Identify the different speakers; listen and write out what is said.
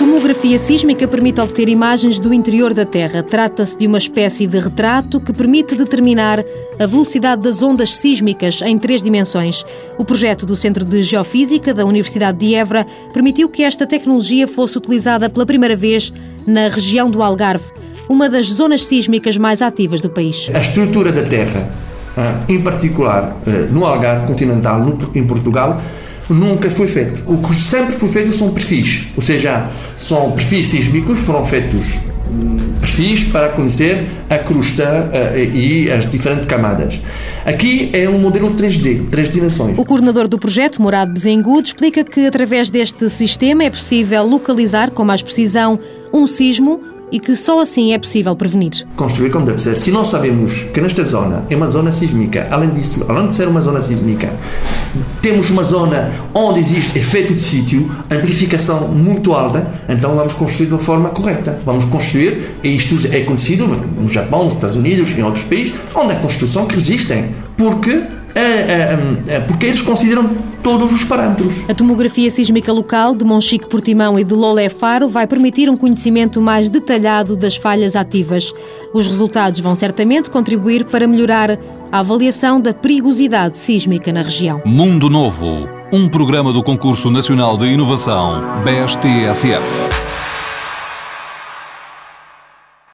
Speaker 1: tomografia sísmica permite obter imagens do interior da Terra. Trata-se de uma espécie de retrato que permite determinar a velocidade das ondas sísmicas em três dimensões. O projeto do Centro de Geofísica da Universidade de Évora permitiu que esta tecnologia fosse utilizada pela primeira vez na região do Algarve, uma das zonas sísmicas mais ativas do país.
Speaker 2: A estrutura da Terra, ah, em particular eh, no Algarve continental, em Portugal, nunca foi feito. O que sempre foi feito são perfis, ou seja, são perfis sísmicos, foram feitos perfis para conhecer a crosta uh, e as diferentes camadas. Aqui é um modelo 3D, três dimensões.
Speaker 1: O coordenador do projeto, Morado Bezengudo, explica que através deste sistema é possível localizar com mais precisão um sismo e que só assim é possível prevenir.
Speaker 2: Construir como deve ser. Se nós sabemos que nesta zona é uma zona sísmica, além disso, além de ser uma zona sísmica, temos uma zona onde existe efeito de sítio, amplificação muito alta, então vamos construir de uma forma correta. Vamos construir, e isto é conhecido no Japão, nos Estados Unidos, em outros países, onde há construção que resistem, porque é, é, é, porque eles consideram todos os parâmetros.
Speaker 1: A tomografia sísmica local de Monchique Portimão e de Lolé Faro vai permitir um conhecimento mais detalhado das falhas ativas. Os resultados vão certamente contribuir para melhorar a avaliação da perigosidade sísmica na região.
Speaker 3: Mundo Novo, um programa do Concurso Nacional de Inovação, BSTSF.